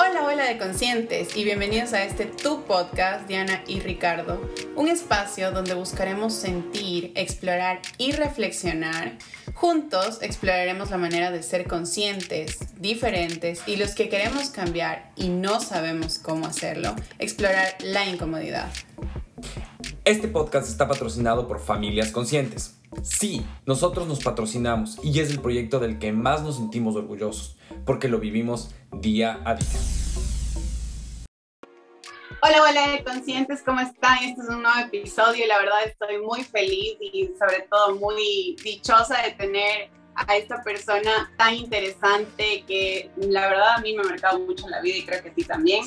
Hola, hola de conscientes y bienvenidos a este Tu Podcast, Diana y Ricardo, un espacio donde buscaremos sentir, explorar y reflexionar. Juntos exploraremos la manera de ser conscientes, diferentes y los que queremos cambiar y no sabemos cómo hacerlo, explorar la incomodidad. Este podcast está patrocinado por Familias Conscientes. Sí, nosotros nos patrocinamos y es el proyecto del que más nos sentimos orgullosos porque lo vivimos día a día. Hola, hola, conscientes, ¿cómo están? Este es un nuevo episodio y la verdad estoy muy feliz y sobre todo muy dichosa de tener a esta persona tan interesante que la verdad a mí me ha marcado mucho en la vida y creo que a ti también.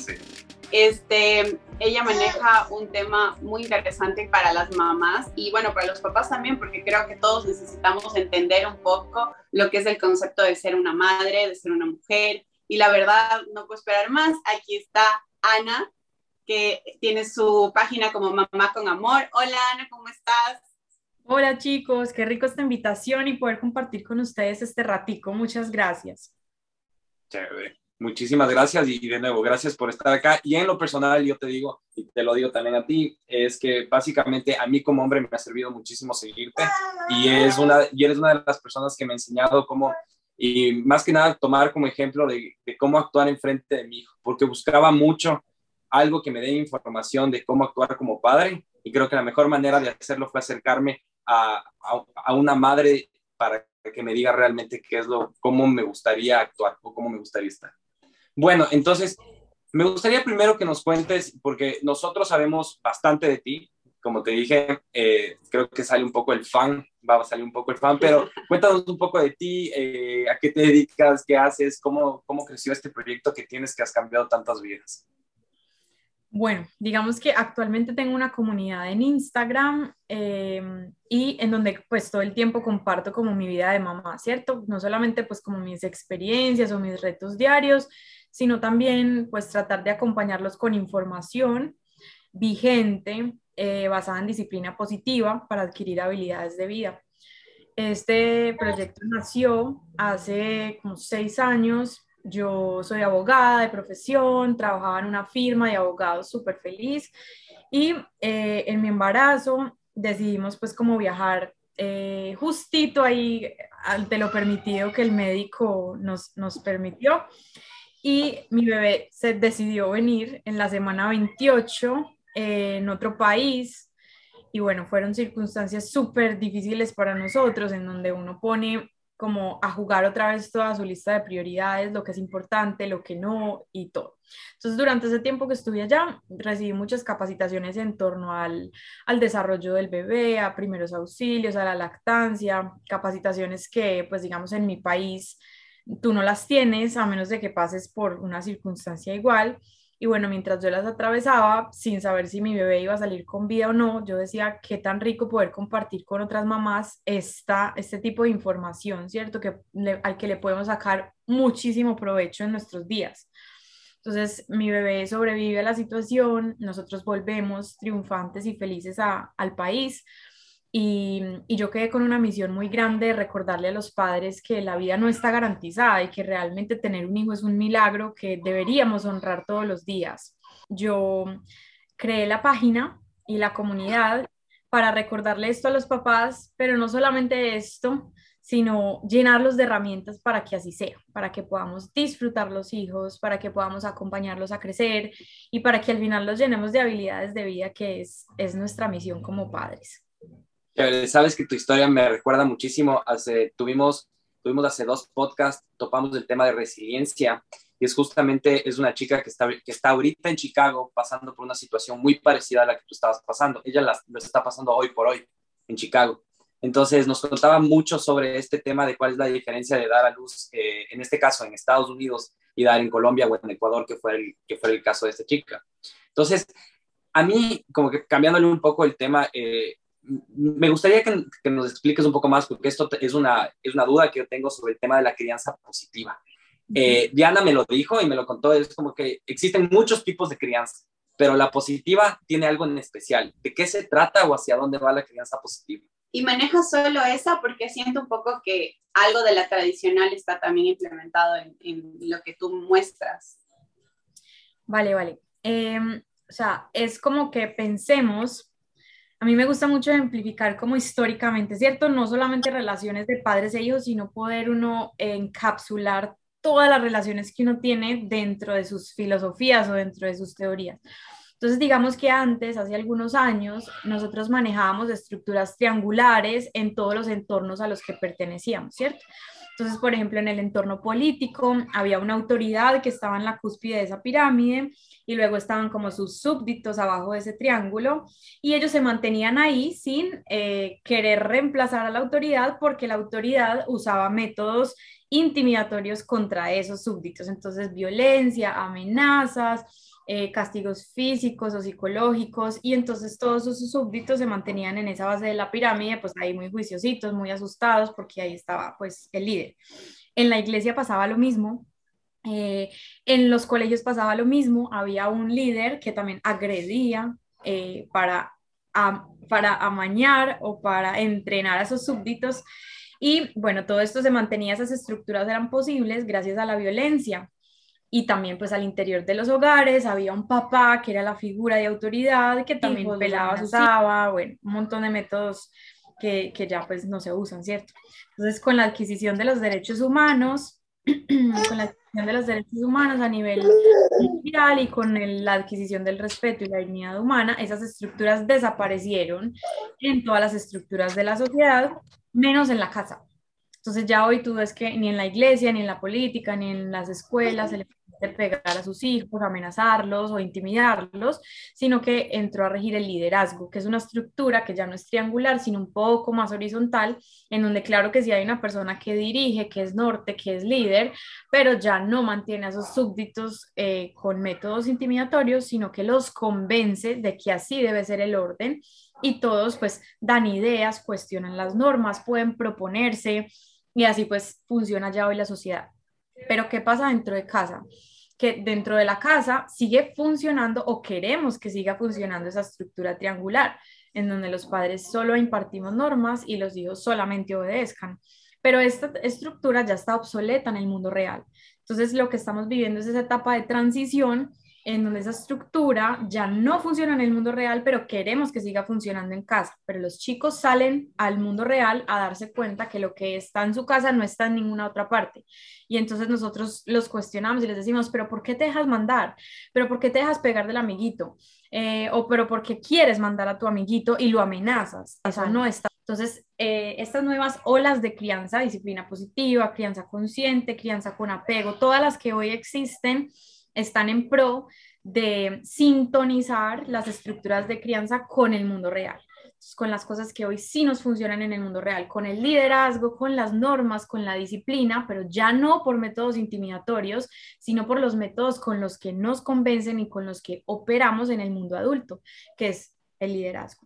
Este, ella maneja un tema muy interesante para las mamás y bueno, para los papás también, porque creo que todos necesitamos entender un poco lo que es el concepto de ser una madre, de ser una mujer. Y la verdad, no puedo esperar más. Aquí está Ana, que tiene su página como Mamá con Amor. Hola Ana, ¿cómo estás? Hola chicos, qué rico esta invitación y poder compartir con ustedes este ratico. Muchas gracias. Chévere. Muchísimas gracias y de nuevo, gracias por estar acá. Y en lo personal, yo te digo, y te lo digo también a ti, es que básicamente a mí como hombre me ha servido muchísimo seguirte y, es una, y eres una de las personas que me ha enseñado cómo, y más que nada tomar como ejemplo de, cómo actuar en frente de mi hijo, porque buscaba mucho algo que me dé información de cómo actuar como padre y creo que la mejor manera de hacerlo fue acercarme a, a, a una madre para que me diga realmente qué es lo, cómo me gustaría actuar o cómo me gustaría estar. Bueno, entonces, me gustaría primero que nos cuentes, porque nosotros sabemos bastante de ti, como te dije, eh, creo que sale un poco el fan, va a salir un poco el fan, pero cuéntanos un poco de ti, eh, a qué te dedicas, qué haces, cómo, cómo creció este proyecto que tienes que has cambiado tantas vidas. Bueno, digamos que actualmente tengo una comunidad en Instagram em, y en donde pues todo el tiempo comparto como mi vida de mamá, ¿cierto? No solamente pues como mis experiencias o mis retos diarios, sino también pues tratar de acompañarlos con información vigente eh, basada en disciplina positiva para adquirir habilidades de vida. Este proyecto nació hace como seis años. Yo soy abogada de profesión, trabajaba en una firma de abogados súper feliz y eh, en mi embarazo decidimos pues como viajar eh, justito ahí ante lo permitido que el médico nos, nos permitió y mi bebé se decidió venir en la semana 28 eh, en otro país y bueno, fueron circunstancias súper difíciles para nosotros en donde uno pone como a jugar otra vez toda su lista de prioridades, lo que es importante, lo que no y todo. Entonces, durante ese tiempo que estuve allá, recibí muchas capacitaciones en torno al, al desarrollo del bebé, a primeros auxilios, a la lactancia, capacitaciones que, pues digamos, en mi país tú no las tienes a menos de que pases por una circunstancia igual. Y bueno, mientras yo las atravesaba, sin saber si mi bebé iba a salir con vida o no, yo decía, qué tan rico poder compartir con otras mamás esta, este tipo de información, ¿cierto? Que al que le podemos sacar muchísimo provecho en nuestros días. Entonces, mi bebé sobrevive a la situación, nosotros volvemos triunfantes y felices al país y, yo quedé con una misión muy grande de recordarle a los padres que la vida no está garantizada y que realmente tener un hijo es un milagro que deberíamos honrar todos los días. Yo creé la página y la comunidad para recordarle esto a los papás, pero no solamente esto, sino llenarlos de herramientas para que así sea, para que podamos disfrutar los hijos, para que podamos acompañarlos a crecer y para que al final los llenemos de habilidades de vida, que es, es nuestra misión como padres. Sabes que tu historia me recuerda muchísimo. Hace, tuvimos, tuvimos hace dos podcasts, topamos el tema de resiliencia y es justamente, es una chica que está, que está ahorita en Chicago pasando por una situación muy parecida a la que tú estabas pasando. Ella la, lo está pasando hoy por hoy en Chicago. Entonces nos contaba mucho sobre este tema de cuál es la diferencia de dar a luz, eh, en este caso en Estados Unidos, y dar en Colombia o en Ecuador, que fue el, que fue el caso de esta chica. Entonces, a mí, como que cambiándole un poco el tema, eh, me gustaría que, nos expliques un poco más, porque esto es una, es una duda que yo tengo sobre el tema de la crianza positiva. Eh, Diana me lo dijo y me lo contó, es como que existen muchos tipos de crianza, pero la positiva tiene algo en especial. ¿De qué se trata o hacia dónde va la crianza positiva? Y manejo solo esa porque siento un poco que algo de la tradicional está también implementado en, en lo que tú muestras. Vale, vale. Em, o sea, es como que pensemos, a mí me gusta mucho ejemplificar como históricamente, ¿cierto? No solamente relaciones de padres e hijos, sino poder uno encapsular todas las relaciones que uno tiene dentro de sus filosofías o dentro de sus teorías. Entonces, digamos que antes, hace algunos años, nosotros manejábamos estructuras triangulares en todos los entornos a los que pertenecíamos, ¿cierto? Entonces, por ejemplo, en el entorno político había una autoridad que estaba en la cúspide de esa pirámide y luego estaban como sus súbditos abajo de ese triángulo y ellos se mantenían ahí sin eh, querer reemplazar a la autoridad porque la autoridad usaba métodos intimidatorios contra esos súbditos. Entonces, violencia, amenazas, eh, castigos físicos o psicológicos, y entonces todos sus súbditos se mantenían en esa base de la pirámide, pues ahí muy juiciositos, muy asustados, porque ahí estaba pues el líder. En la iglesia pasaba lo mismo, eh, en los colegios pasaba lo mismo, había un líder que también agredía eh, para, para amañar o para entrenar a sus súbditos. Y bueno, todo esto se mantenía, esas estructuras eran posibles gracias a la violencia y también pues al interior de los hogares había un papá que era la figura de autoridad que también pelaba, usaba, bueno, un montón de métodos que, que, ya pues no se usan, ¿cierto? Entonces con la adquisición de los derechos humanos, con la adquisición de los derechos humanos a nivel mundial y con la adquisición del respeto y la dignidad humana, esas estructuras desaparecieron en todas las estructuras de la sociedad, menos en la casa. Entonces ya hoy tú ves que ni en la iglesia, ni en la política, ni en las escuelas se le puede pegar a sus hijos, amenazarlos o intimidarlos, sino que entró a regir el liderazgo, que es una estructura que ya no es triangular, sino un poco más horizontal, en donde claro que sí hay una persona que dirige, que es norte, que es líder, pero ya no mantiene a esos súbditos eh, con métodos intimidatorios, sino que los convence de que así debe ser el orden y todos pues dan ideas, cuestionan las normas, pueden proponerse y así pues funciona ya hoy la sociedad. Pero ¿qué pasa dentro de casa? Que dentro de la casa sigue funcionando o queremos que siga funcionando esa estructura triangular, en donde los padres solo impartimos normas y los hijos solamente obedezcan. Pero esta estructura ya está obsoleta en el mundo real. Entonces lo que estamos viviendo es esa etapa de transición en donde esa estructura ya no funciona en el mundo real, pero queremos que siga funcionando en casa. Pero los chicos salen al mundo real a darse cuenta que lo que está en su casa no está en ninguna otra parte. Y entonces nosotros los cuestionamos y les decimos, pero ¿por qué te dejas mandar? ¿Pero por qué te dejas pegar del amiguito? Eh, o pero ¿por qué quieres mandar a tu amiguito y lo amenazas? Eso no está. Entonces, eh, estas nuevas olas de crianza, disciplina positiva, crianza consciente, crianza con apego, todas las que hoy existen, están en pro de sintonizar las estructuras de crianza con el mundo real, con las cosas que hoy sí nos funcionan en el mundo real, con el liderazgo, con las normas, con la disciplina, pero ya no por métodos intimidatorios, sino por los métodos con los que nos convencen y con los que operamos en el mundo adulto, que es el liderazgo.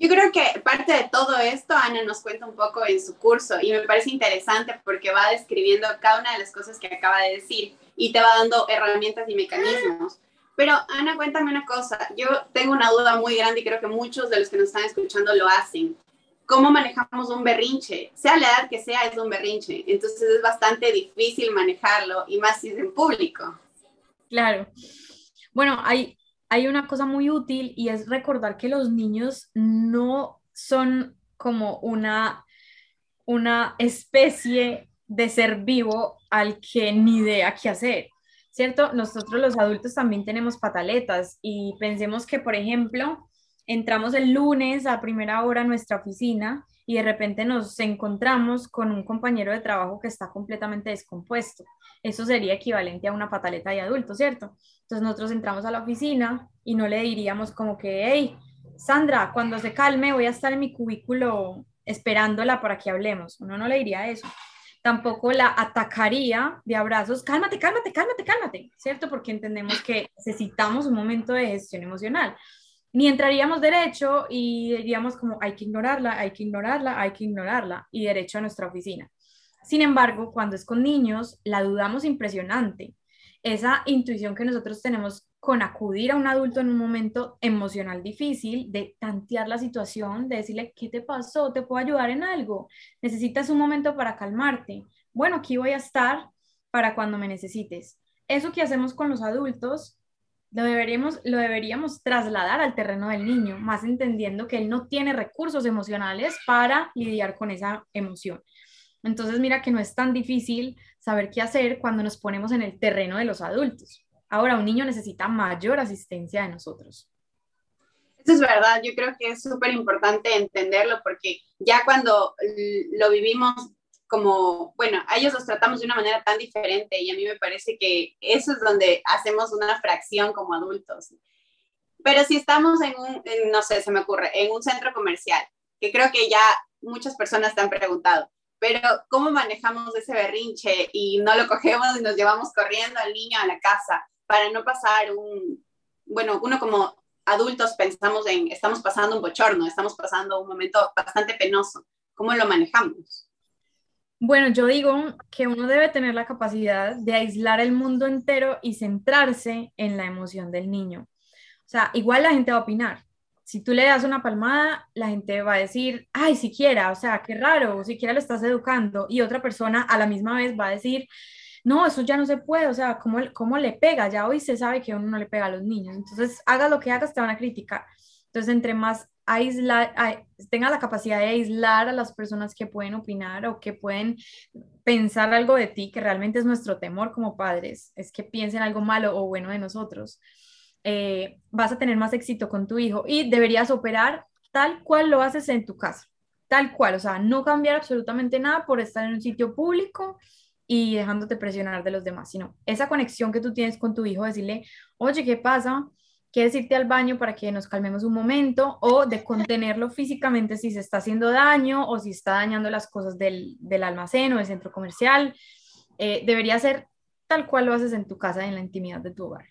Yo creo que parte de todo esto, Ana nos cuenta un poco en su curso y me parece interesante porque va describiendo cada una de las cosas que acaba de decir y te va dando herramientas y mecanismos. Pero Ana, cuéntame una cosa, yo tengo una duda muy grande y creo que muchos de los que nos están escuchando lo hacen. ¿Cómo manejamos un berrinche? Sea la edad que sea, es un berrinche. Entonces es bastante difícil manejarlo y más si es en público. Claro. Bueno, hay, hay una cosa muy útil y es recordar que los niños no son como una, una especie de ser vivo al que ni idea qué hacer, ¿cierto? Nosotros los adultos también tenemos pataletas y pensemos que, por ejemplo, entramos el lunes a primera hora a nuestra oficina y de repente nos encontramos con un compañero de trabajo que está completamente descompuesto. Eso sería equivalente a una pataleta de adulto, ¿cierto? Entonces nosotros entramos a la oficina y no le diríamos como que, hey, Sandra, cuando se calme voy a estar en mi cubículo esperándola para que hablemos. Uno no le diría eso. Tampoco la atacaría de abrazos, cálmate, cálmate, cálmate, cálmate, ¿cierto? Porque entendemos que necesitamos un momento de gestión emocional. Ni entraríamos derecho y diríamos como hay que ignorarla, hay que ignorarla, hay que ignorarla y derecho a nuestra oficina. Sin embargo, cuando es con niños, la dudamos impresionante esa intuición que nosotros tenemos con acudir a un adulto en un momento emocional difícil, de tantear la situación, de decirle, ¿qué te pasó? ¿Te puedo ayudar en algo? ¿Necesitas un momento para calmarte? Bueno, aquí voy a estar para cuando me necesites. eso que hacemos con los adultos lo deberíamos, lo deberíamos trasladar al terreno del niño, más entendiendo que él no tiene recursos emocionales para lidiar con esa emoción. Entonces, mira que no es tan difícil saber qué hacer cuando nos ponemos en el terreno de los adultos. Ahora, un niño necesita mayor asistencia de nosotros. Eso es verdad, yo creo que es súper importante entenderlo porque ya cuando lo vivimos como, bueno, a ellos los tratamos de una manera tan diferente y a mí me parece que eso es donde hacemos una fracción como adultos. Pero si estamos en un, no sé, se me ocurre, en un centro comercial, que creo que ya muchas personas te han preguntado, pero ¿cómo manejamos ese berrinche y no lo cogemos y nos llevamos corriendo al niño a la casa para no pasar un, bueno, uno como adultos pensamos en, estamos pasando un bochorno, estamos pasando un momento bastante penoso, ¿cómo lo manejamos? Bueno, yo digo que uno debe tener la capacidad de aislar el mundo entero y centrarse en la emoción del niño. O sea, igual la gente va a opinar. Si tú le das una palmada, la gente va a decir, ay, siquiera, o sea, qué raro, siquiera lo estás educando. Y otra persona a la misma vez va a decir, no, eso ya no se puede, o sea, ¿cómo, cómo le pega? Ya hoy se sabe que uno no le pega a los niños. Entonces, haga lo que hagas, te van a criticar. Entonces, entre más aislar, tenga la capacidad de aislar a las personas que pueden opinar o que pueden pensar algo de ti, que realmente es nuestro temor como padres, es que piensen algo malo o bueno de nosotros, eh, vas a tener más éxito con tu hijo y deberías operar tal cual lo haces en tu casa, tal cual, o sea, no cambiar absolutamente nada por estar en un sitio público y dejándote presionar de los demás, sino esa conexión que tú tienes con tu hijo, decirle, oye, ¿qué pasa? Quieres irte al baño para que nos calmemos un momento o de contenerlo físicamente si se está haciendo daño o si está dañando las cosas del, del almacén o del centro comercial. Eh, debería ser tal cual lo haces en tu casa, en la intimidad de tu hogar.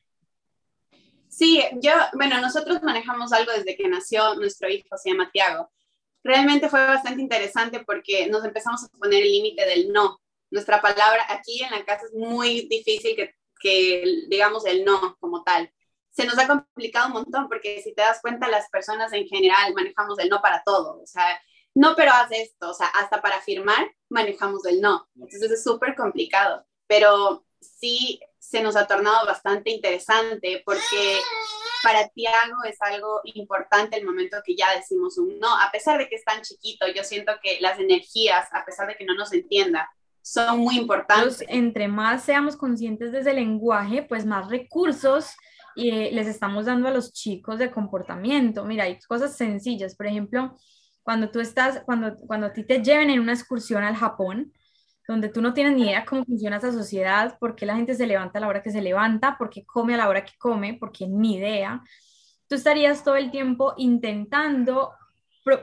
Sí, yo, bueno, nosotros manejamos algo desde que nació nuestro hijo, se llama Tiago. Realmente fue bastante interesante porque nos empezamos a poner el límite del no. Nuestra palabra aquí en la casa es muy difícil que, que digamos el no como tal se nos ha complicado un montón porque si te das cuenta, las personas en general manejamos el no para todo, o sea, no, pero haz esto, o sea, hasta para firmar manejamos el no. Entonces es súper complicado, pero sí se nos ha tornado bastante interesante porque para Tiago es algo importante el momento que ya decimos un no, a pesar de que es tan chiquito, yo siento que las energías, a pesar de que no nos entienda, son muy importantes. entre más seamos conscientes de ese lenguaje, pues más recursos y eh, les estamos dando a los chicos de comportamiento. Mira, hay cosas sencillas, por ejemplo, cuando tú estás, cuando, cuando a ti te lleven en una excursión al Japón, donde tú no tienes ni idea cómo funciona esa sociedad, por qué la gente se levanta a la hora que se levanta, por qué come a la hora que come, porque ni idea. Tú estarías todo el tiempo intentando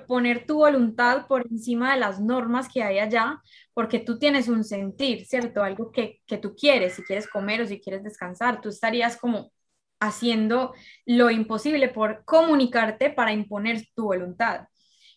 poner tu voluntad por encima de las normas que hay allá, porque tú tienes un sentir, ¿cierto? Algo que, que tú quieres, si quieres comer o si quieres descansar, tú estarías como haciendo lo imposible por comunicarte para imponer tu voluntad.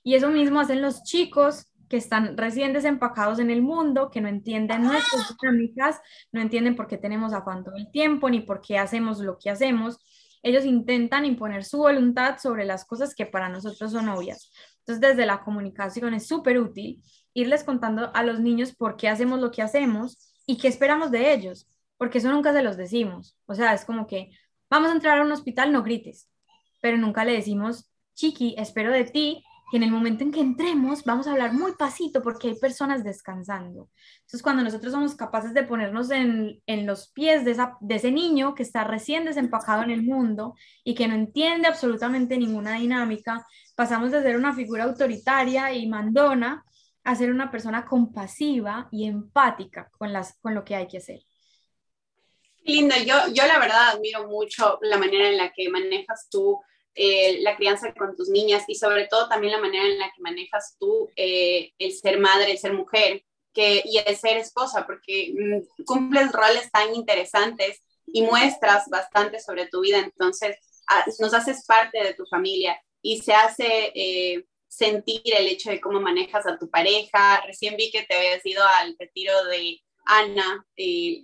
Y eso mismo hacen los chicos que están recién desempacados en el mundo, que no entienden nuestras dinámicas, no entienden por qué tenemos afán todo el tiempo, ni por qué hacemos lo que hacemos. Ellos intentan imponer su voluntad sobre las cosas que para nosotros son obvias. Entonces, desde la comunicación es súper útil irles contando a los niños por qué hacemos lo que hacemos y qué esperamos de ellos, porque eso nunca se los decimos. O sea, es como que, vamos a entrar a un hospital, no grites, pero nunca le decimos, chiqui, espero de ti que en el momento en que entremos vamos a hablar muy pasito porque hay personas descansando. Entonces, cuando nosotros somos capaces de ponernos en, en los pies de, de ese niño que está recién desempacado en el mundo y que no entiende absolutamente ninguna dinámica, pasamos de ser una figura autoritaria y mandona a ser una persona compasiva y empática con, las, con lo que hay que hacer lindo. Yo, yo la verdad admiro mucho la manera en la que manejas tú eh, la crianza con tus niñas y sobre todo también la manera en la que manejas tú eh, el ser madre, el ser mujer que, y el ser esposa, porque mm, cumples roles tan interesantes y muestras bastante sobre tu vida. Entonces, nos haces parte de tu familia y se hace eh, sentir el hecho de cómo manejas a tu pareja. Recién vi que te habías ido al retiro de Ana,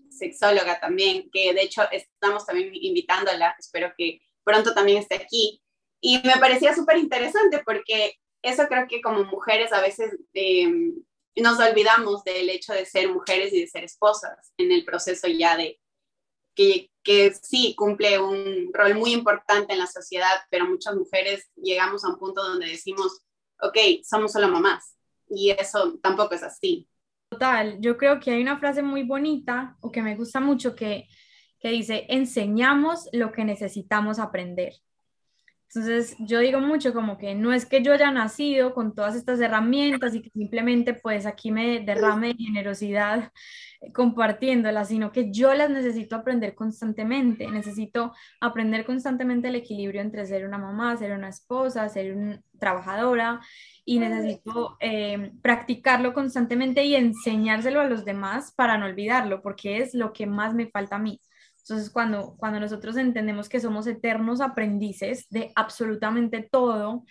sexóloga también, que de hecho estamos también invitándola, espero que pronto también esté aquí. Y me parecía súper interesante porque eso creo que como mujeres a veces em, nos olvidamos del hecho de ser mujeres y de ser esposas en el proceso ya de, que, que sí cumple un rol muy importante en la sociedad, pero muchas mujeres llegamos a un punto donde decimos, ok, somos solo mamás. Y eso tampoco es así. Total, yo creo que hay una frase muy bonita o que me gusta mucho que, que dice, enseñamos lo que necesitamos aprender. Entonces, yo digo mucho como que no es que yo haya nacido con todas estas herramientas y que simplemente pues aquí me derrame de generosidad compartiéndolas, sino que yo las necesito aprender constantemente. Necesito aprender constantemente el equilibrio entre ser una mamá, ser una esposa, ser una trabajadora y necesito eh, practicarlo constantemente y enseñárselo a los demás para no olvidarlo, porque es lo que más me falta a mí. Entonces, cuando, cuando nosotros entendemos que somos eternos aprendices de absolutamente todo,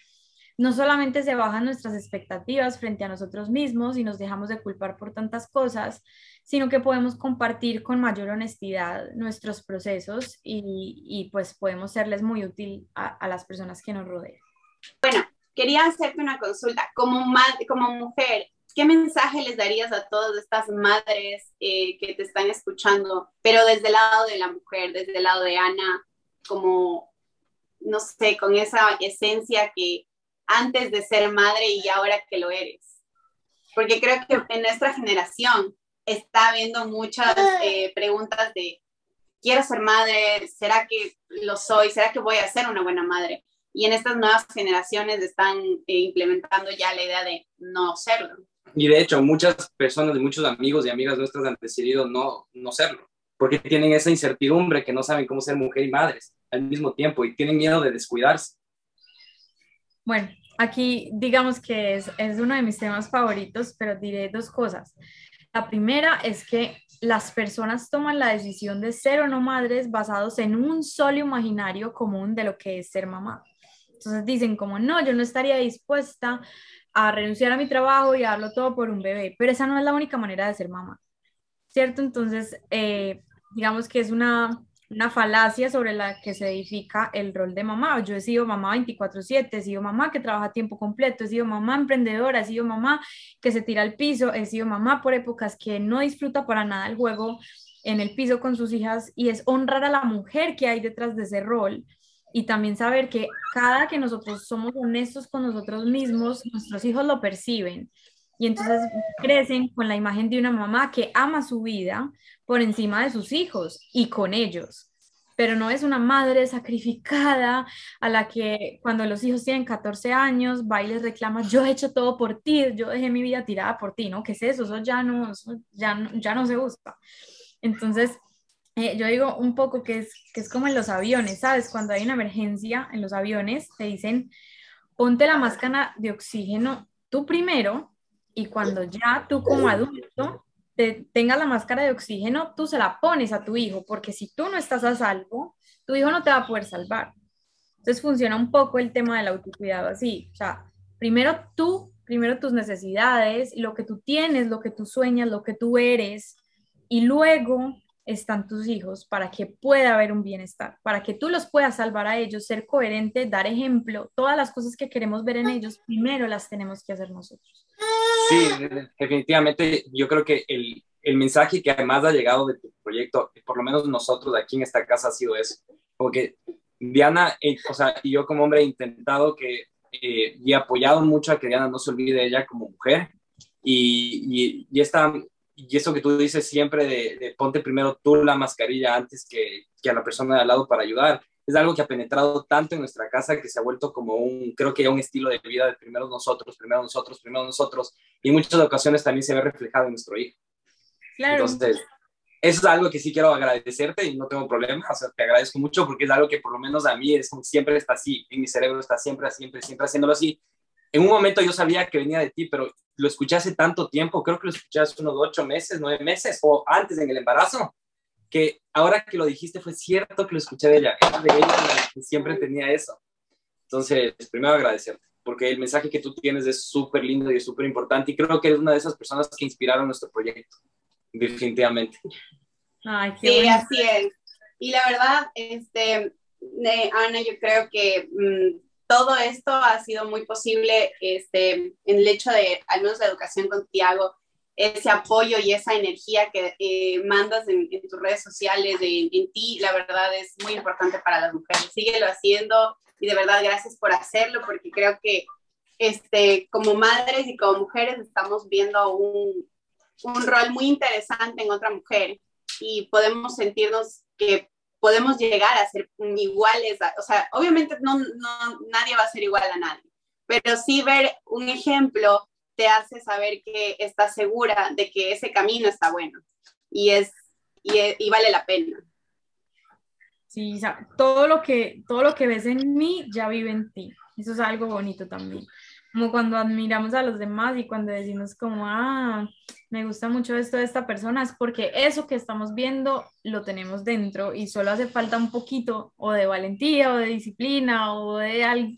no solamente se bajan nuestras expectativas frente a nosotros mismos y nos dejamos de culpar por tantas cosas, sino que podemos compartir con mayor honestidad nuestros procesos y, pues podemos serles muy útil a, las personas que nos rodean. Bueno, quería hacerte una consulta. Como, como mujer, ¿qué mensaje les darías a todas estas madres eh, que te están escuchando, pero desde el lado de la mujer, desde el lado de Ana, como, no sé, con esa esencia que antes de ser madre y ahora que lo eres? Porque creo que en nuestra generación está habiendo muchas eh, preguntas de, quiero ser madre, ¿será que lo soy? ¿Será que voy a ser una buena madre? Y en estas nuevas generaciones están eh, implementando ya la idea de no serlo. Y de hecho, muchas personas, muchos amigos y amigas nuestras han decidido no, no serlo, porque tienen esa incertidumbre que no saben cómo ser mujer y madres al mismo tiempo y tienen miedo de descuidarse. Bueno, aquí digamos que es, es uno de mis temas favoritos, pero diré dos cosas. La primera es que las personas toman la decisión de ser o no madres basados en un solo imaginario común de lo que es ser mamá. Entonces dicen como, no, yo no estaría dispuesta a renunciar a mi trabajo y a darlo todo por un bebé, pero esa no es la única manera de ser mamá, ¿cierto? Entonces, eh, digamos que es una, una falacia sobre la que se edifica el rol de mamá. Yo he sido mamá 24/7, he sido mamá que trabaja a tiempo completo, he sido mamá emprendedora, he sido mamá que se tira al piso, he sido mamá por épocas que no disfruta para nada el juego en el piso con sus hijas y es honrar a la mujer que hay detrás de ese rol y también saber que cada que nosotros somos honestos con nosotros mismos, nuestros hijos lo perciben. Y entonces crecen con la imagen de una mamá que ama su vida por encima de sus hijos y con ellos. Pero no es una madre sacrificada a la que cuando los hijos tienen 14 años va y les reclama, yo he hecho todo por ti, yo dejé mi vida tirada por ti, ¿no? ¿Qué es eso? Eso ya no, ya no, ya no se gusta. Entonces, eh, yo digo un poco que es, que es como en los aviones, ¿sabes? Cuando hay una emergencia en los aviones, te dicen, ponte la máscara de oxígeno tú primero y cuando ya tú como adulto te, tengas la máscara de oxígeno, tú se la pones a tu hijo, porque si tú no estás a salvo, tu hijo no te va a poder salvar. Entonces funciona un poco el tema del autocuidado así, o sea, primero tú, primero tus necesidades, lo que tú tienes, lo que tú sueñas, lo que tú eres, y luego están tus hijos para que pueda haber un bienestar, para que tú los puedas salvar a ellos, ser coherente, dar ejemplo, todas las cosas que queremos ver en ellos, primero las tenemos que hacer nosotros. Sí, definitivamente yo creo que el, el mensaje que además ha llegado de tu proyecto, por lo menos nosotros aquí en esta casa ha sido eso, porque Diana, eh, o sea, y yo como hombre he intentado que, eh, y apoyado mucho a que Diana no se olvide de ella como mujer, y, y, y esta y eso que tú dices siempre de, ponte primero tú la mascarilla antes que, que, a la persona de al lado para ayudar, es algo que ha penetrado tanto en nuestra casa que se ha vuelto como un, creo que ya un estilo de vida de primero nosotros, primero nosotros, primero nosotros, y en muchas ocasiones también se ve reflejado en nuestro hijo. Claro. Entonces, eso es algo que sí quiero agradecerte y no tengo problema, o sea, te agradezco mucho porque es algo que por lo menos a mí es, siempre está así, en mi cerebro está siempre, siempre, siempre haciéndolo así. En un momento yo sabía que venía de ti, pero lo escuché hace tanto tiempo, creo que lo escuché hace unos ocho meses, nueve meses o antes en el embarazo, que ahora que lo dijiste fue cierto que lo escuché de ella, era de ella que siempre tenía eso. Entonces, primero agradecerte, porque el mensaje que tú tienes es súper lindo y es súper importante y creo que eres una de esas personas que inspiraron nuestro proyecto, definitivamente. Ay, qué sí, así es. Y la verdad, este, Ana, yo creo que mm, todo esto ha sido muy posible este, en el hecho de, al menos la educación con Tiago, ese apoyo y esa energía que eh, mandas en, tus redes sociales, en, ti, la verdad es muy importante para las mujeres. Síguelo haciendo y de verdad gracias por hacerlo porque creo que este, como madres y como mujeres estamos viendo un, un rol muy interesante en otra mujer y podemos sentirnos que podemos llegar a ser iguales, o sea, obviamente no, no, nadie va a ser igual a nadie, pero sí ver un ejemplo te hace saber que estás segura de que ese camino está bueno y, es, y, y vale la pena. Sí, todo lo, que, todo lo que ves en mí ya vive en ti. Eso es algo bonito también como cuando admiramos a los demás y cuando decimos como, ah, me gusta mucho esto de esta persona, es porque eso que estamos viendo lo tenemos dentro y solo hace falta un poquito o de valentía o de disciplina o de algo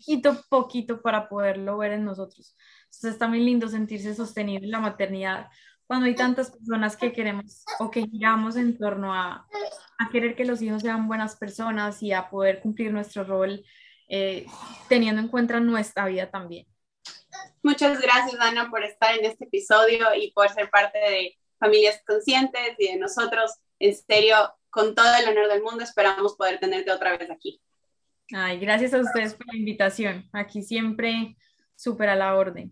poquito para poderlo ver en nosotros. Entonces está muy lindo sentirse sostenido en la maternidad cuando hay tantas personas que queremos o que giramos en torno a, a querer que los hijos sean buenas personas y a poder cumplir nuestro rol eh, teniendo en cuenta nuestra vida también. Muchas gracias, Ana, por estar en este episodio y por ser parte de Familias Conscientes y de nosotros. En serio, con todo el honor del mundo, esperamos poder tenerte otra vez aquí. Ay, gracias a ustedes por la invitación. Aquí siempre súper a la orden.